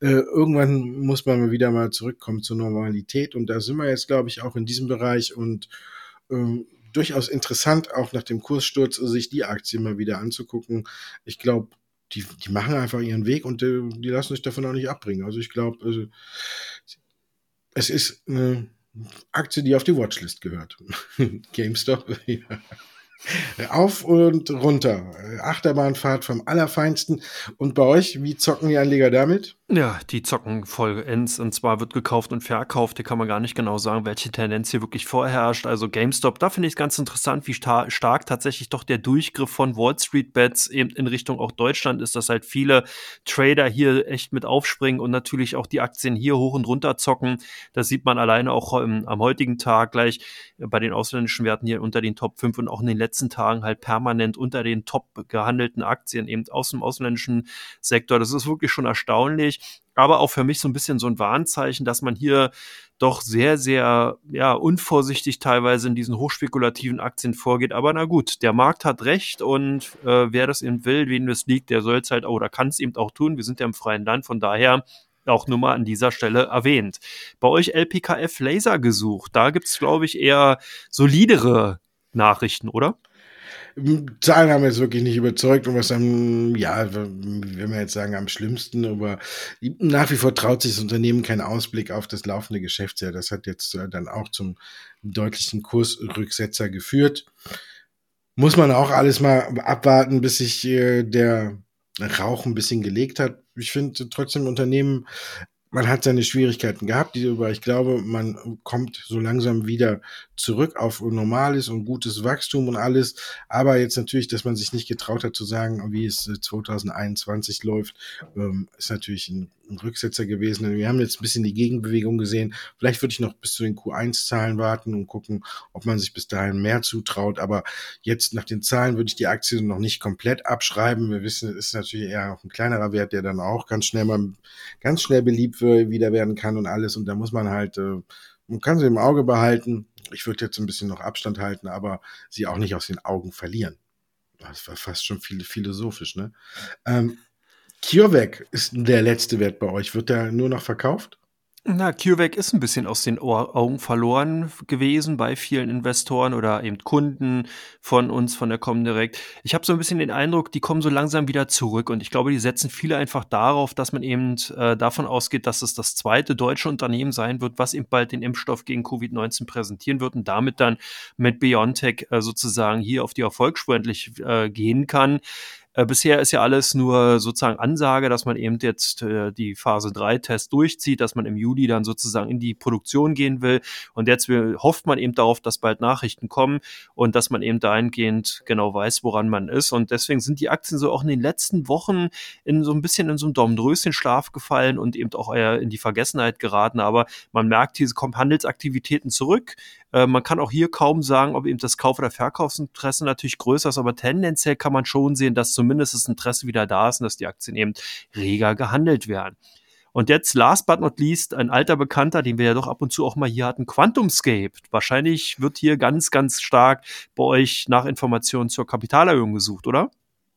Äh, irgendwann muss man wieder mal zurückkommen zur Normalität. Und da sind wir jetzt, glaube ich, auch in diesem Bereich und ähm, durchaus interessant, auch nach dem Kurssturz, sich die Aktie mal wieder anzugucken. Ich glaube, die, die machen einfach ihren Weg und die, äh, die lassen sich davon auch nicht abbringen. Also ich glaube, also, es ist eine Aktie, die auf die Watchlist gehört. GameStop, ja. Auf und runter. Achterbahnfahrt vom Allerfeinsten. Und bei euch, wie zocken die Anleger damit? Ja, die zocken voll ends. Und zwar wird gekauft und verkauft. Hier kann man gar nicht genau sagen, welche Tendenz hier wirklich vorherrscht. Also GameStop, da finde ich es ganz interessant, wie star stark tatsächlich doch der Durchgriff von Wall Street Bets eben in Richtung auch Deutschland ist, dass halt viele Trader hier echt mit aufspringen und natürlich auch die Aktien hier hoch und runter zocken. Das sieht man alleine auch im, am heutigen Tag gleich bei den ausländischen Werten hier unter den Top 5 und auch in den letzten Tagen halt permanent unter den top gehandelten Aktien eben aus dem ausländischen Sektor. Das ist wirklich schon erstaunlich aber auch für mich so ein bisschen so ein Warnzeichen, dass man hier doch sehr, sehr ja, unvorsichtig teilweise in diesen hochspekulativen Aktien vorgeht. Aber na gut, der Markt hat recht und äh, wer das eben will, wen es liegt, der soll es halt oder kann es eben auch tun. Wir sind ja im freien Land, von daher auch nur mal an dieser Stelle erwähnt. Bei euch LPKF Laser gesucht, da gibt es, glaube ich, eher solidere Nachrichten, oder? Zahlen haben jetzt wirklich nicht überzeugt und was am, ja, wenn wir jetzt sagen, am schlimmsten, aber nach wie vor traut sich das Unternehmen keinen Ausblick auf das laufende Geschäftsjahr. Das hat jetzt äh, dann auch zum deutlichen Kursrücksetzer geführt. Muss man auch alles mal abwarten, bis sich äh, der Rauch ein bisschen gelegt hat. Ich finde trotzdem Unternehmen man hat seine Schwierigkeiten gehabt, aber ich glaube, man kommt so langsam wieder zurück auf normales und gutes Wachstum und alles. Aber jetzt natürlich, dass man sich nicht getraut hat zu sagen, wie es 2021 äh, läuft, ähm, ist natürlich ein, Rücksetzer gewesen. Wir haben jetzt ein bisschen die Gegenbewegung gesehen. Vielleicht würde ich noch bis zu den Q1-Zahlen warten und gucken, ob man sich bis dahin mehr zutraut. Aber jetzt nach den Zahlen würde ich die Aktie noch nicht komplett abschreiben. Wir wissen, es ist natürlich eher auch ein kleinerer Wert, der dann auch ganz schnell mal ganz schnell beliebt wieder werden kann und alles. Und da muss man halt, äh, man kann sie im Auge behalten. Ich würde jetzt ein bisschen noch Abstand halten, aber sie auch nicht aus den Augen verlieren. Das war fast schon viel philosophisch, ne? Ähm, CureVac ist der letzte Wert bei euch. Wird der nur noch verkauft? Na, CureVac ist ein bisschen aus den Augen verloren gewesen bei vielen Investoren oder eben Kunden von uns, von der Comdirect. Ich habe so ein bisschen den Eindruck, die kommen so langsam wieder zurück und ich glaube, die setzen viele einfach darauf, dass man eben äh, davon ausgeht, dass es das zweite deutsche Unternehmen sein wird, was eben bald den Impfstoff gegen Covid-19 präsentieren wird und damit dann mit BioNTech äh, sozusagen hier auf die Erfolgsspur endlich äh, gehen kann. Äh, bisher ist ja alles nur sozusagen Ansage, dass man eben jetzt äh, die Phase 3 Test durchzieht, dass man im Juli dann sozusagen in die Produktion gehen will. Und jetzt will, hofft man eben darauf, dass bald Nachrichten kommen und dass man eben dahingehend genau weiß, woran man ist. Und deswegen sind die Aktien so auch in den letzten Wochen in so ein bisschen in so einem Daumen-Dröschen-Schlaf gefallen und eben auch eher in die Vergessenheit geraten. Aber man merkt, diese kommen Handelsaktivitäten zurück. Äh, man kann auch hier kaum sagen, ob eben das Kauf- oder Verkaufsinteresse natürlich größer ist, aber tendenziell kann man schon sehen, dass zumindest das Interesse wieder da ist und dass die Aktien eben reger gehandelt werden. Und jetzt, last but not least, ein alter Bekannter, den wir ja doch ab und zu auch mal hier hatten, Quantumscape. Wahrscheinlich wird hier ganz, ganz stark bei euch nach Informationen zur Kapitalerhöhung gesucht, oder?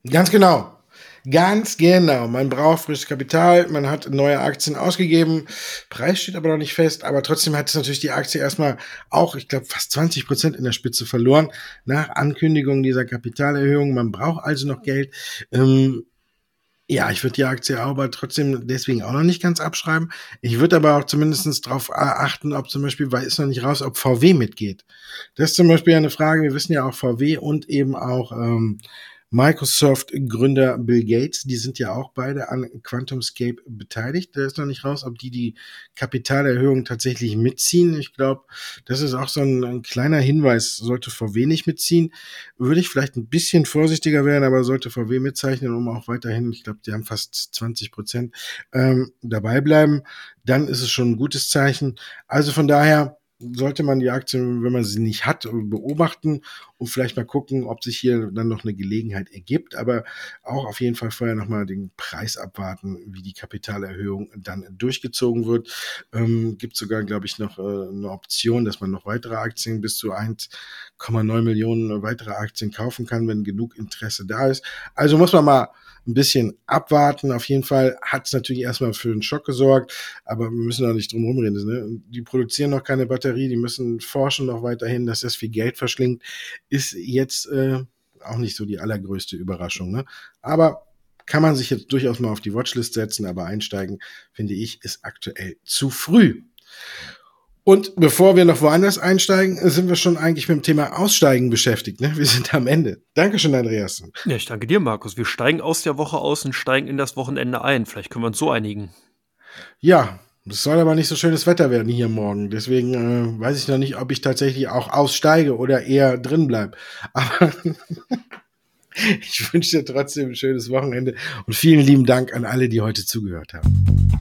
Ganz genau. Ganz genau. Man braucht frisches Kapital, man hat neue Aktien ausgegeben. Preis steht aber noch nicht fest, aber trotzdem hat es natürlich die Aktie erstmal auch, ich glaube, fast 20 Prozent in der Spitze verloren nach Ankündigung dieser Kapitalerhöhung. Man braucht also noch Geld. Ähm, ja, ich würde die Aktie aber trotzdem deswegen auch noch nicht ganz abschreiben. Ich würde aber auch zumindest darauf achten, ob zum Beispiel, weil ist noch nicht raus, ob VW mitgeht. Das ist zum Beispiel eine Frage. Wir wissen ja auch VW und eben auch ähm, Microsoft-Gründer Bill Gates, die sind ja auch beide an QuantumScape beteiligt. Da ist noch nicht raus, ob die die Kapitalerhöhung tatsächlich mitziehen. Ich glaube, das ist auch so ein, ein, kleiner Hinweis. Sollte VW nicht mitziehen, würde ich vielleicht ein bisschen vorsichtiger werden, aber sollte VW mitzeichnen, um auch weiterhin, ich glaube, die haben fast 20 Prozent ähm, dabei bleiben, dann ist es schon ein gutes Zeichen. Also von daher, sollte man die Aktien, wenn man sie nicht hat, beobachten und vielleicht mal gucken, ob sich hier dann noch eine Gelegenheit ergibt. Aber auch auf jeden Fall vorher nochmal den Preis abwarten, wie die Kapitalerhöhung dann durchgezogen wird. Ähm, gibt sogar, glaube ich, noch äh, eine Option, dass man noch weitere Aktien bis zu 1,9 Millionen weitere Aktien kaufen kann, wenn genug Interesse da ist. Also muss man mal ein bisschen abwarten. Auf jeden Fall hat es natürlich erstmal für einen Schock gesorgt, aber wir müssen da nicht drum rumreden. Ne? Die produzieren noch keine Batterie, die müssen forschen noch weiterhin, dass das viel Geld verschlingt, ist jetzt äh, auch nicht so die allergrößte Überraschung. Ne? Aber kann man sich jetzt durchaus mal auf die Watchlist setzen, aber einsteigen, finde ich, ist aktuell zu früh. Und bevor wir noch woanders einsteigen, sind wir schon eigentlich mit dem Thema Aussteigen beschäftigt. Ne? Wir sind am Ende. Dankeschön, Andreas. Ja, ich danke dir, Markus. Wir steigen aus der Woche aus und steigen in das Wochenende ein. Vielleicht können wir uns so einigen. Ja, es soll aber nicht so schönes Wetter werden hier morgen. Deswegen äh, weiß ich noch nicht, ob ich tatsächlich auch aussteige oder eher drin bleibe. Aber ich wünsche dir trotzdem ein schönes Wochenende und vielen lieben Dank an alle, die heute zugehört haben.